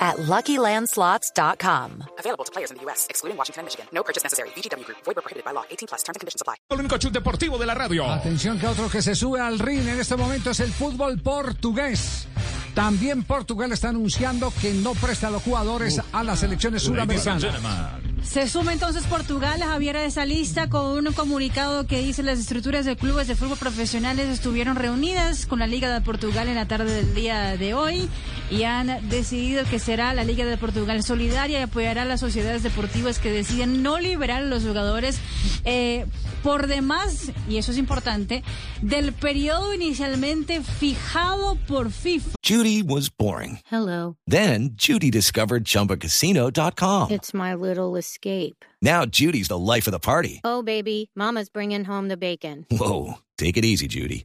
at LuckyLandSlots.com. Available to players in the U.S., excluding Washington and Michigan. No purchase necessary. VGW Group. Void prohibited by law. 18 plus. Terms and conditions apply. El único chute deportivo de la radio. Atención que otro que se sube al ring en este momento es el fútbol portugués. También Portugal está anunciando que no presta a los jugadores a las selecciones suramericanas. Se suma entonces Portugal, Javier, a esa lista con un comunicado que dice las estructuras de clubes de fútbol profesionales estuvieron reunidas con la Liga de Portugal en la tarde del día de hoy y han decidido que será la Liga de Portugal solidaria y apoyará a las sociedades deportivas que deciden no liberar a los jugadores eh, por demás, y eso es importante, del periodo inicialmente fijado por FIFA. Judy was boring. Hello. Then Judy discovered ChumbaCasino.com. It's my little escape. Now Judy's the life of the party. Oh, baby, Mama's bringing home the bacon. Whoa, take it easy, Judy.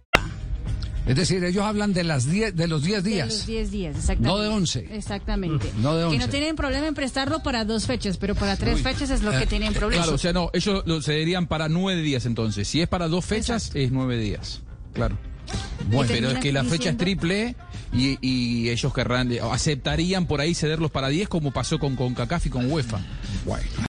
Es decir, ellos hablan de, las diez, de los 10 De días. los 10 días, exactamente. No de 11. Exactamente. No de Que 11. no tienen problema en prestarlo para dos fechas, pero para tres fechas es lo que tienen problema. Claro, o sea, no, ellos lo cederían para nueve días entonces. Si es para dos fechas, es nueve días. Claro. Bueno, pero es que la fecha es triple y, y ellos querrán, aceptarían por ahí cederlos para 10 como pasó con CONCACAF y con UEFA. Bueno.